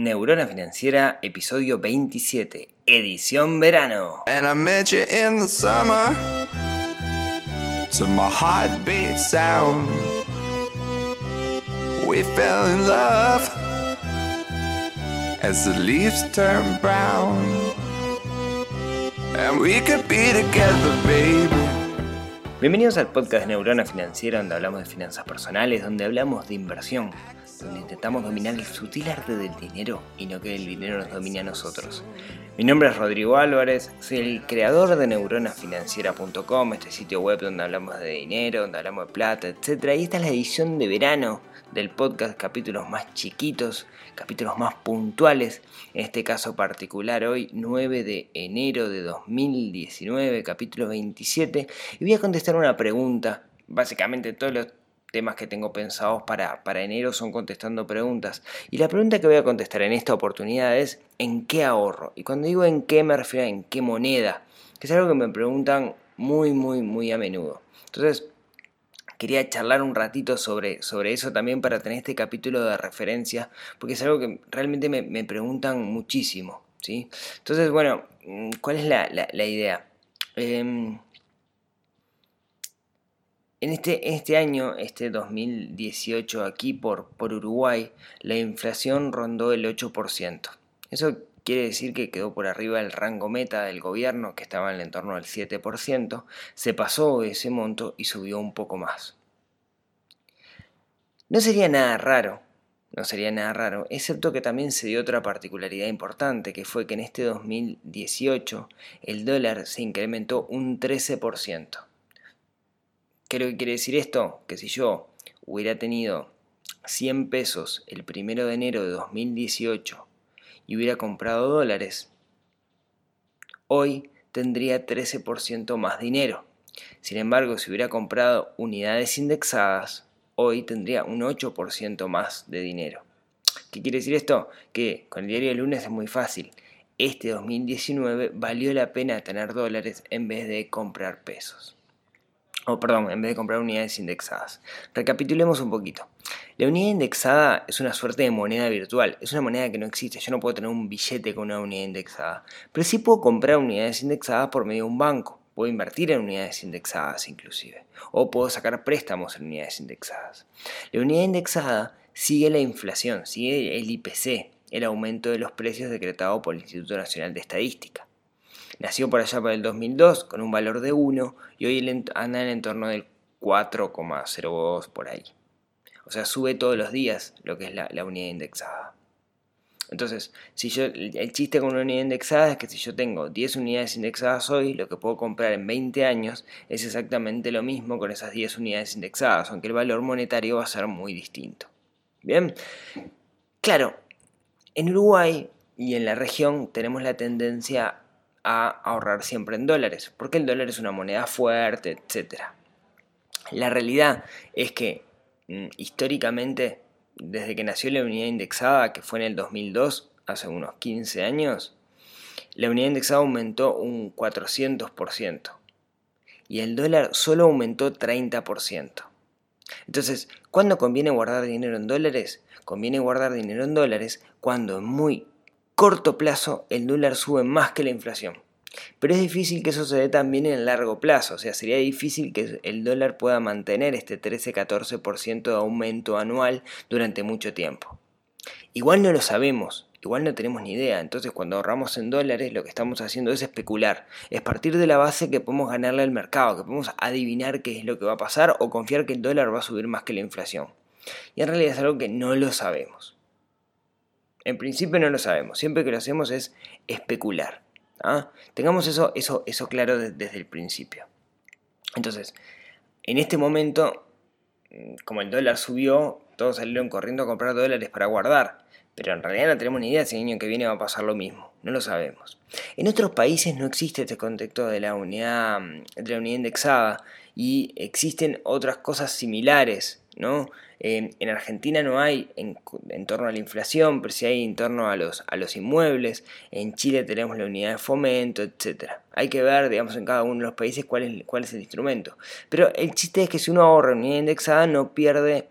Neurona Financiera, episodio 27, edición verano. And I met you in the summer to my heartbeat sound. We fell in love as the leaves turn brown. And we could be together, baby. Bienvenidos al podcast Neurona Financiera, donde hablamos de finanzas personales, donde hablamos de inversión, donde intentamos dominar el sutil arte del dinero y no que el dinero nos domine a nosotros. Mi nombre es Rodrigo Álvarez, soy el creador de neuronafinanciera.com, este sitio web donde hablamos de dinero, donde hablamos de plata, etc. Y esta es la edición de verano del podcast, capítulos más chiquitos, capítulos más puntuales, en este caso particular hoy 9 de enero de 2019, capítulo 27, y voy a contestar una pregunta, básicamente todos los temas que tengo pensados para, para enero son contestando preguntas. Y la pregunta que voy a contestar en esta oportunidad es ¿en qué ahorro? Y cuando digo en qué me refiero a en qué moneda, que es algo que me preguntan muy, muy, muy a menudo. Entonces, quería charlar un ratito sobre, sobre eso también para tener este capítulo de referencia, porque es algo que realmente me, preguntan muchísimo. ¿sí? Entonces, bueno, ¿cuál es la, idea? Em, en este, este año, este 2018, aquí por, por Uruguay, la inflación rondó el 8%. Eso quiere decir que quedó por arriba del rango meta del gobierno, que estaba en el entorno del 7%, se pasó ese monto y subió un poco más. No sería nada raro, no sería nada raro, excepto que también se dio otra particularidad importante, que fue que en este 2018 el dólar se incrementó un 13%. ¿Qué es lo que quiere decir esto? Que si yo hubiera tenido 100 pesos el primero de enero de 2018 y hubiera comprado dólares, hoy tendría 13% más dinero. Sin embargo, si hubiera comprado unidades indexadas, hoy tendría un 8% más de dinero. ¿Qué quiere decir esto? Que con el diario de lunes es muy fácil. Este 2019 valió la pena tener dólares en vez de comprar pesos o perdón, en vez de comprar unidades indexadas. Recapitulemos un poquito. La unidad indexada es una suerte de moneda virtual, es una moneda que no existe, yo no puedo tener un billete con una unidad indexada, pero sí puedo comprar unidades indexadas por medio de un banco, puedo invertir en unidades indexadas inclusive, o puedo sacar préstamos en unidades indexadas. La unidad indexada sigue la inflación, sigue el IPC, el aumento de los precios decretado por el Instituto Nacional de Estadística. Nació por allá para el 2002 con un valor de 1 y hoy anda en el entorno del 4,02 por ahí. O sea, sube todos los días lo que es la, unidad indexada. Entonces, si yo, el chiste con una unidad indexada es que si yo tengo 10 unidades indexadas hoy, lo que puedo comprar en 20 años es exactamente lo mismo con esas 10 unidades indexadas, aunque el valor monetario va a ser muy distinto. Bien, claro, en Uruguay y en la región tenemos la tendencia a ahorrar siempre en dólares, porque el dólar es una moneda fuerte, etc. La realidad es que mm, históricamente, desde que nació la unidad indexada, que fue en el 2002, hace unos 15 años, la unidad indexada aumentó un 400% y el dólar solo aumentó 30%. Entonces, ¿cuándo conviene guardar dinero en dólares? Conviene guardar dinero en dólares cuando en muy corto plazo el dólar sube más que la inflación. Pero es difícil que eso se dé también en el largo plazo, o sea, sería difícil que el dólar pueda mantener este 13-14% de aumento anual durante mucho tiempo. Igual no lo sabemos, igual no tenemos ni idea, entonces cuando ahorramos en dólares lo que estamos haciendo es especular, es partir de la base que podemos ganarle al mercado, que podemos adivinar qué es lo que va a pasar o confiar que el dólar va a subir más que la inflación. Y en realidad es algo que no lo sabemos. En principio no lo sabemos, siempre que lo hacemos es especular. ¿ah? Tengamos eso, eso, eso claro desde el principio. Entonces, en este momento, mm, como el dólar subió, todos salieron corriendo a comprar dólares para guardar. Pero en realidad no tenemos ni idea si el año que viene va a pasar lo mismo. No lo sabemos. En otros países no existe este contexto de la unidad, mm, de la unidad indexada y existen otras cosas similares, ¿no? en Argentina no hay en, torno a la inflación, pero sí hay en torno a los, a los inmuebles. En Chile tenemos la unidad de fomento, etc. Hay que ver, digamos, en cada uno de los países cuál es, cuál es el instrumento. Pero el chiste es que si uno ahorra unidad indexada no pierde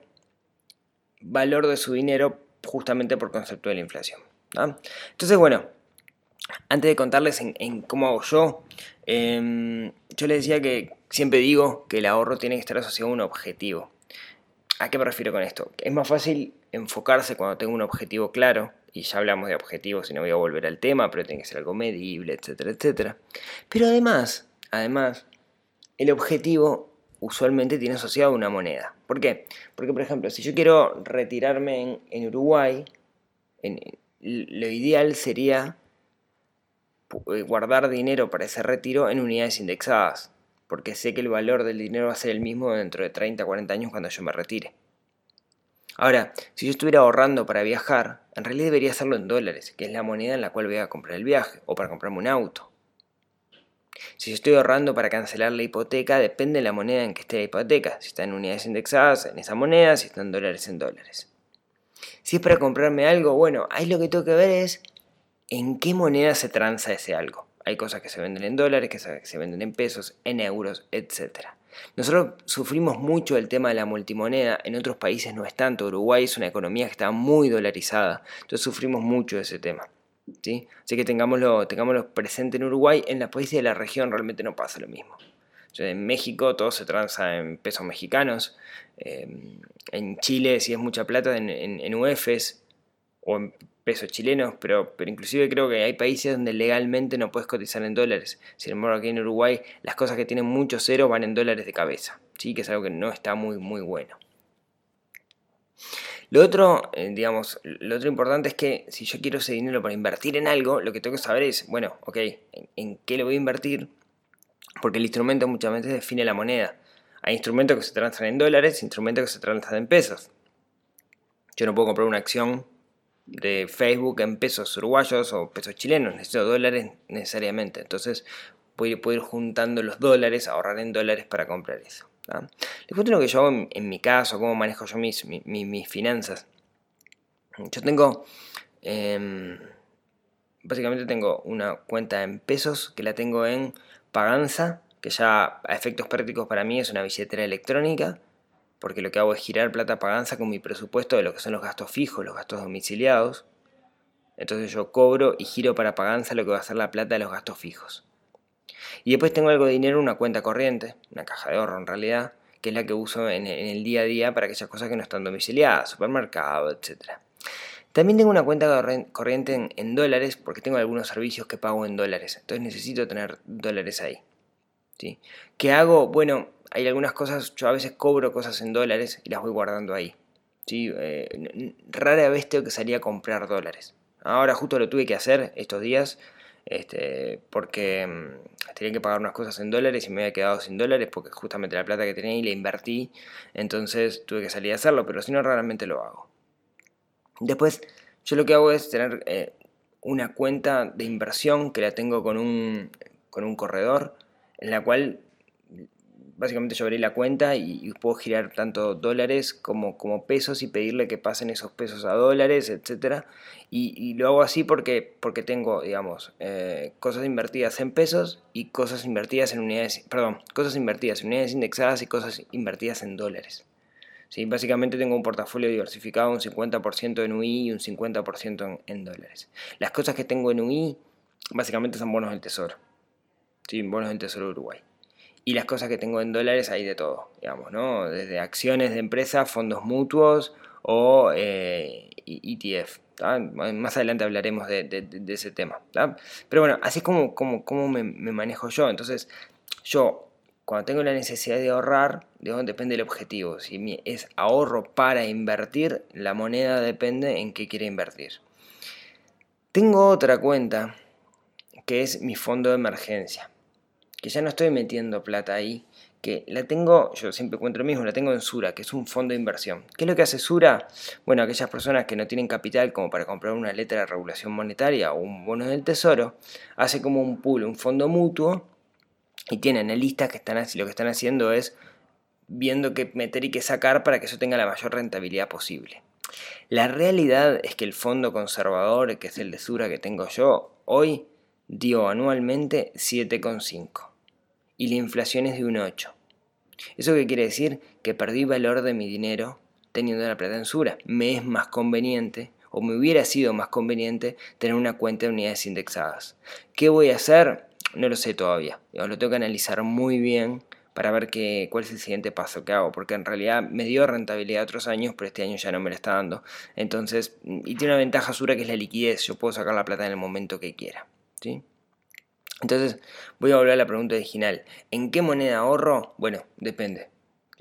valor de su dinero justamente por concepto de la inflación. Entonces, bueno, antes de contarles en, cómo hago yo, em, yo les decía que siempre digo que el ahorro tiene que estar asociado a un objetivo. ¿A qué me refiero con esto? Es más fácil enfocarse cuando tengo un objetivo claro, y ya hablamos de objetivos y no voy a volver al tema, pero tiene que ser algo medible, etcétera, etcétera. Pero además, además, el objetivo usualmente tiene asociado una moneda. ¿Por qué? Porque, por ejemplo, si yo quiero retirarme en, Uruguay, lo ideal sería eh, guardar dinero para ese retiro en unidades indexadas, porque sé que el valor del dinero va a ser el mismo dentro de 30, 40 años cuando yo me retire. Ahora, si yo estuviera ahorrando para viajar, en realidad debería hacerlo en dólares, que es la moneda en la cual voy a comprar el viaje, o para comprarme un auto. Si estoy ahorrando para cancelar la hipoteca, depende de la moneda en que esté la hipoteca. Si está en unidades indexadas, en esa moneda, si está en dólares, en dólares. Si es para comprarme algo, bueno, ahí lo que tengo que ver es en qué moneda se transa ese algo. Hay cosas que se venden en dólares, que se venden en pesos, en euros, etc. Nosotros sufrimos mucho el tema de la multimoneda, en otros países no es tanto, Uruguay es una economía que está muy dolarizada, entonces sufrimos mucho ese tema. ¿Sí? Así que tengámoslo, tengámoslo presente en Uruguay, en los países de la región realmente no pasa lo mismo. en México todo se transa en pesos mexicanos, em, en Chile si es mucha plata en, en, o en pesos chilenos, pero, pero inclusive creo que hay países donde legalmente no puedes cotizar en dólares. Sin embargo, aquí en Uruguay las cosas que tienen mucho cero van en dólares de cabeza, ¿sí? que es algo que no está muy, muy bueno. Lo otro, eh, digamos, lo otro importante es que si yo quiero ese dinero para invertir en algo, lo que tengo que saber es, bueno, ok, ¿en, qué lo voy a invertir? Porque el instrumento muchas veces define la moneda. Hay instrumentos que se transan en dólares, instrumentos que se transan en pesos. Yo no puedo comprar una acción de Facebook en pesos uruguayos o pesos chilenos, necesito dólares necesariamente. Entonces puedo ir, juntando los dólares, ahorrar en dólares para comprar eso. Les cuento lo que yo hago en, mi caso, cómo manejo yo mis, mis, finanzas. Yo tengo, em, básicamente tengo una cuenta en pesos que la tengo en Paganza, que ya a efectos prácticos para mí es una billetera electrónica porque lo que hago es girar plata paganza con mi presupuesto de lo que son los gastos fijos, los gastos domiciliados. Entonces yo cobro y giro para paganza lo que va a ser la plata de los gastos fijos. Y después tengo algo de dinero en una cuenta corriente, una caja de ahorro en realidad, que es la que uso en, el día a día para aquellas cosas que no están domiciliadas, supermercado, etc. También tengo una cuenta corriente en, dólares porque tengo algunos servicios que pago en dólares. Entonces necesito tener dólares ahí. ¿sí? ¿Qué hago? Bueno, hay algunas cosas, yo a veces cobro cosas en dólares y las voy guardando ahí. ¿sí? Eh, rara vez tengo que salir a comprar dólares. Ahora justo lo tuve que hacer estos días este, porque mm, tenía que pagar unas cosas en dólares y me había quedado sin dólares porque justamente la plata que tenía y la invertí. Entonces tuve que salir a hacerlo, pero si no, raramente lo hago. Después, yo lo que hago es tener eh, una cuenta de inversión que la tengo con un, con un corredor en la cual básicamente yo abrí la cuenta y, puedo girar tanto dólares como, como, pesos y pedirle que pasen esos pesos a dólares, etc. Y, lo hago así porque, porque tengo, digamos, eh, cosas invertidas en pesos y cosas invertidas en unidades, perdón, cosas invertidas en unidades indexadas y cosas invertidas en dólares. ¿Sí? Básicamente tengo un portafolio diversificado, un 50% en UI y un 50% en, dólares. Las cosas que tengo en UI básicamente son bonos del tesoro. ¿Sí? Bonos del tesoro Uruguay. Y las cosas que tengo en dólares hay de todo, digamos, ¿no? Desde acciones de empresas, fondos mutuos o eh, ETF. Más adelante hablaremos de, ese tema. Pero bueno, así es como, como, como me, manejo yo. Entonces, yo, cuando tengo la necesidad de ahorrar, depende del objetivo. Si es ahorro para invertir, la moneda depende en qué quiere invertir. Tengo otra cuenta que es mi fondo de emergencia que ya no estoy metiendo plata ahí, que la tengo, yo siempre encuentro lo mismo, la tengo en Sura, que es un fondo de inversión. ¿Qué es lo que hace Sura? Bueno, aquellas personas que no tienen capital como para comprar una letra de regulación monetaria o un bono del tesoro, hace como un pool, un fondo mutuo, y tienen listas que están lo que están haciendo es viendo qué meter y qué sacar para que eso tenga la mayor rentabilidad posible. La realidad es que el fondo conservador, que es el de Sura que tengo yo, hoy dio anualmente 7,5 y la inflación es de un 8. ¿Eso qué quiere decir? Que perdí valor de mi dinero teniendo la plata en Sura. Me es más conveniente o me hubiera sido más conveniente tener una cuenta de unidades indexadas. ¿Qué voy a hacer? No lo sé todavía. Lo tengo que analizar muy bien para ver qué, cuál es el siguiente paso que hago, porque en realidad me dio rentabilidad otros años, pero este año ya no me lo está dando. Entonces, y tiene una ventaja sura que es la liquidez, yo puedo sacar la plata en el momento que quiera. ¿sí? Entonces, voy a volver a la pregunta original. ¿En qué moneda ahorro? Bueno, depende.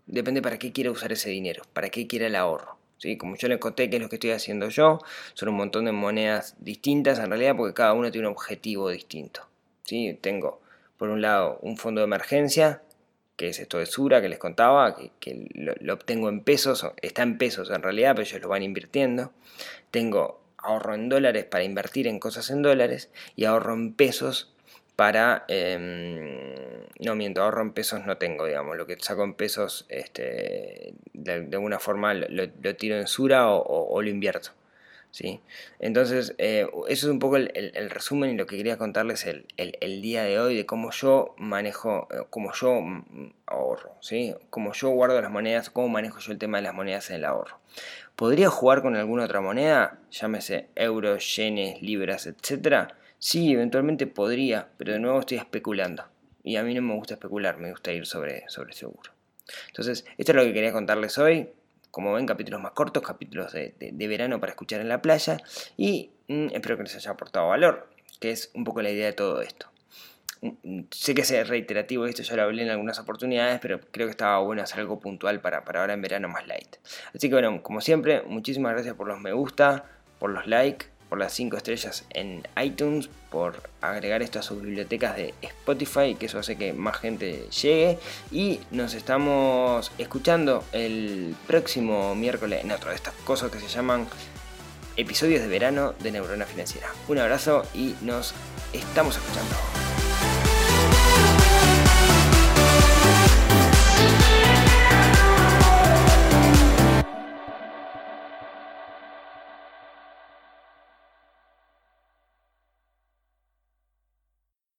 Depende para qué quiera usar ese dinero, para qué quiera el ahorro. ¿Sí? Como yo le conté que es lo que estoy haciendo yo, son un montón de monedas distintas en realidad porque cada uno tiene un objetivo distinto. ¿sí? Tengo, por un lado, un fondo de emergencia, que es esto de Sura que les contaba, que, lo, lo, obtengo en pesos, está en pesos en realidad, pero ellos lo van invirtiendo. Tengo ahorro en dólares para invertir en cosas en dólares y ahorro en pesos para... Em, no miento, ahorro en pesos no tengo, digamos, lo que saco en pesos este, de, alguna forma lo, tiro en Sura o, lo invierto. ¿sí? Entonces, eh, eso es un poco el, resumen y lo que quería contarles el, el, día de hoy de cómo yo manejo, eh, cómo yo ahorro, ¿sí? cómo yo guardo las monedas, cómo manejo yo el tema de las monedas en el ahorro. ¿Podría jugar con alguna otra moneda? Llámese euros, yenes, libras, etcétera Sí, eventualmente podría, pero de nuevo estoy especulando. Y a mí no me gusta especular, me gusta ir sobre, sobre seguro. Entonces, esto es lo que quería contarles hoy. Como ven, capítulos más cortos, capítulos de, verano para escuchar en la playa. Y mm, espero que les haya aportado valor, que es un poco la idea de todo esto. Mm, mm, sé que es reiterativo esto, ya lo hablé en algunas oportunidades, pero creo que estaba bueno hacer algo puntual para, para ahora en verano más light. Así que bueno, como siempre, muchísimas gracias por los me gusta, por los likes por las 5 estrellas en iTunes, por agregar esto a sus bibliotecas de Spotify, que eso hace que más gente llegue. Y nos estamos escuchando el próximo miércoles en otro de estas cosas que se llaman episodios de verano de Neurona Financiera. Un abrazo y nos estamos escuchando.